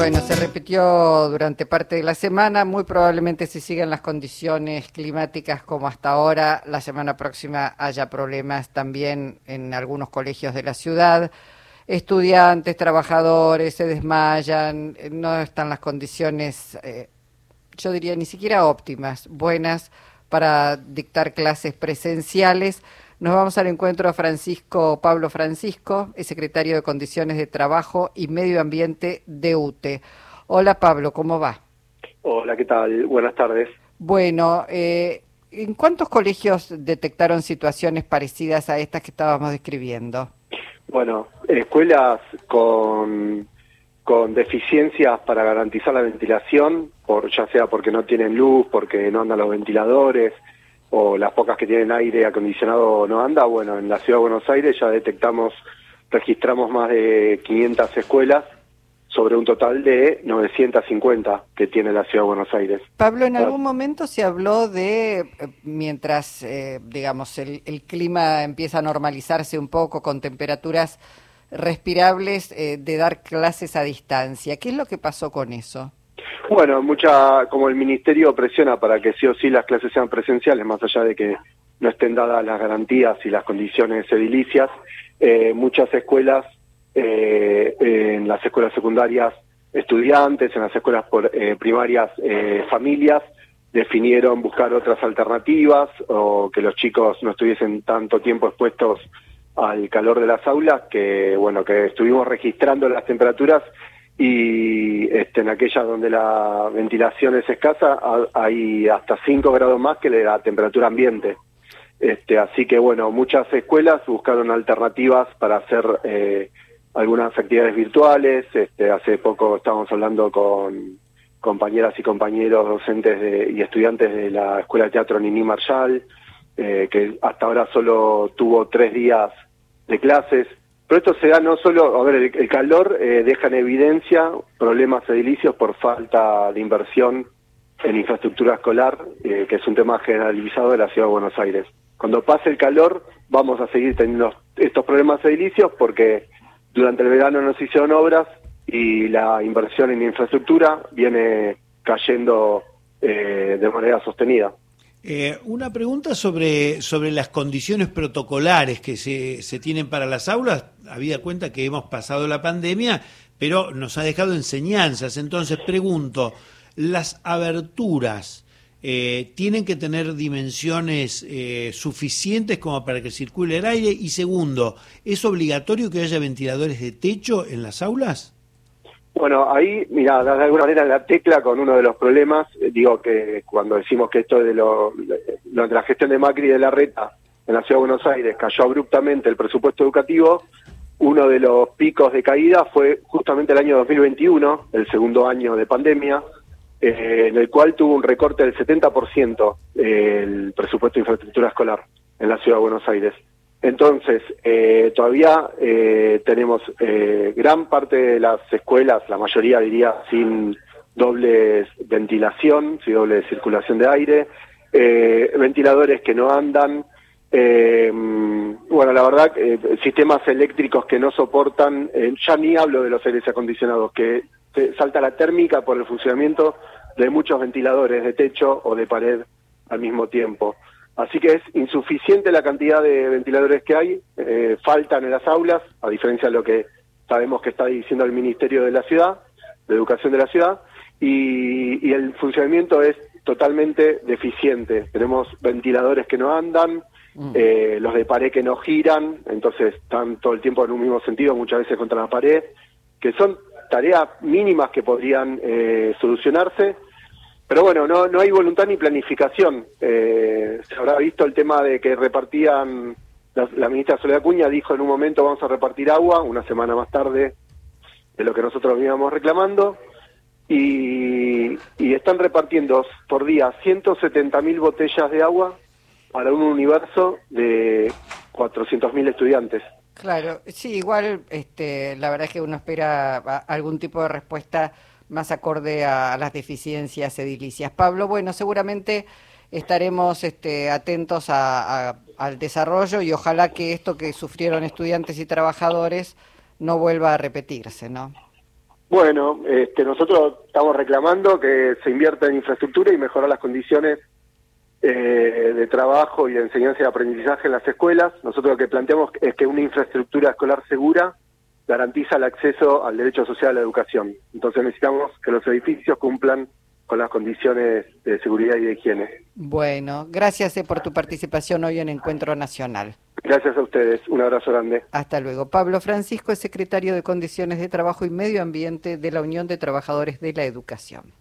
Bueno, se repitió durante parte de la semana, muy probablemente si siguen las condiciones climáticas como hasta ahora, la semana próxima haya problemas también en algunos colegios de la ciudad. Estudiantes, trabajadores se desmayan, no están las condiciones, eh, yo diría, ni siquiera óptimas, buenas para dictar clases presenciales. Nos vamos al encuentro a Francisco Pablo Francisco, el secretario de Condiciones de Trabajo y Medio Ambiente de UTE. Hola Pablo, ¿cómo va? Hola, ¿qué tal? Buenas tardes. Bueno, eh, ¿en cuántos colegios detectaron situaciones parecidas a estas que estábamos describiendo? Bueno, escuelas con, con deficiencias para garantizar la ventilación, por ya sea porque no tienen luz, porque no andan los ventiladores, o las pocas que tienen aire acondicionado no anda, bueno, en la Ciudad de Buenos Aires ya detectamos, registramos más de 500 escuelas sobre un total de 950 que tiene la Ciudad de Buenos Aires. Pablo, en algún momento se habló de, eh, mientras, eh, digamos, el, el, clima empieza a normalizarse un poco con temperaturas respirables, eh, de dar clases a distancia. ¿Qué es lo que pasó con eso? Bueno, mucha, como el ministerio presiona para que sí o sí las clases sean presenciales, más allá de que no estén dadas las garantías y las condiciones edilicias, eh, muchas escuelas, eh, en las escuelas secundarias estudiantes, en las escuelas por, eh, primarias eh, familias, definieron buscar otras alternativas o que los chicos no estuviesen tanto tiempo expuestos al calor de las aulas, que bueno, que estuvimos registrando las temperaturas y este, en aquellas donde la ventilación es escasa hay hasta 5 grados más que la temperatura ambiente. Este, así que bueno, muchas escuelas buscaron alternativas para hacer eh, algunas actividades virtuales. Este, hace poco estábamos hablando con compañeras y compañeros docentes de, y estudiantes de la Escuela de Teatro Nini Marshall, eh, que hasta ahora solo tuvo tres días de clases. Pero esto se da no solo, a ver, el, calor eh, deja en evidencia problemas edilicios por falta de inversión en infraestructura escolar, eh, que es un tema generalizado de la Ciudad de Buenos Aires. Cuando pase el calor vamos a seguir teniendo estos problemas edilicios porque durante el verano no se hicieron obras y la inversión en infraestructura viene cayendo eh, de manera sostenida. Eh, una pregunta sobre, sobre las condiciones protocolares que se, se tienen para las aulas. Había cuenta que hemos pasado la pandemia, pero nos ha dejado enseñanzas. Entonces pregunto, ¿las aberturas eh, tienen que tener dimensiones eh, suficientes como para que circule el aire? Y segundo, ¿es obligatorio que haya ventiladores de techo en las aulas? Bueno, ahí, mira, de alguna manera la tecla con uno de los problemas, eh, digo que cuando decimos que esto de, lo, de la gestión de Macri y de la reta en la Ciudad de Buenos Aires cayó abruptamente el presupuesto educativo, uno de los picos de caída fue justamente el año 2021, el segundo año de pandemia, eh, en el cual tuvo un recorte del 70% eh, el presupuesto de infraestructura escolar en la Ciudad de Buenos Aires. Entonces, eh, todavía eh, tenemos eh, gran parte de las escuelas, la mayoría diría sin doble ventilación, sin doble circulación de aire, eh, ventiladores que no andan, eh, bueno, la verdad, eh, sistemas eléctricos que no soportan, ya ni hablo de los aires acondicionados, que salta la térmica por el funcionamiento de muchos ventiladores de techo o de pared al mismo tiempo. Así que es insuficiente la cantidad de ventiladores que hay, eh, faltan en las aulas, a diferencia de lo que sabemos que está diciendo el Ministerio de la Ciudad, de Educación de la Ciudad, y, y el funcionamiento es totalmente deficiente. Tenemos ventiladores que no andan, mm. eh, los de pared que no giran, entonces están todo el tiempo en un mismo sentido, muchas veces contra la pared, que son tareas mínimas que podrían eh, solucionarse pero bueno, no, no hay voluntad ni planificación. Eh, se habrá visto el tema de que repartían, la, la, ministra Soledad Cuña dijo en un momento vamos a repartir agua, una semana más tarde de lo que nosotros íbamos reclamando, y, y están repartiendo por día 170 mil botellas de agua para un universo de 400 mil estudiantes. Claro, sí, igual este, la verdad es que uno espera algún tipo de respuesta más acorde a, las deficiencias edilicias. Pablo, bueno, seguramente estaremos este, atentos a, al desarrollo y ojalá que esto que sufrieron estudiantes y trabajadores no vuelva a repetirse, ¿no? Bueno, este, nosotros estamos reclamando que se invierta en infraestructura y mejorar las condiciones eh, de trabajo y de enseñanza y aprendizaje en las escuelas. Nosotros lo que planteamos es que una infraestructura escolar segura garantiza el acceso al derecho social a la educación. Entonces necesitamos que los edificios cumplan con las condiciones de seguridad y de higiene. Bueno, gracias eh, por tu participación hoy en Encuentro Nacional. Gracias a ustedes, un abrazo grande. Hasta luego. Pablo Francisco es secretario de Condiciones de Trabajo y Medio Ambiente de la Unión de Trabajadores de la Educación.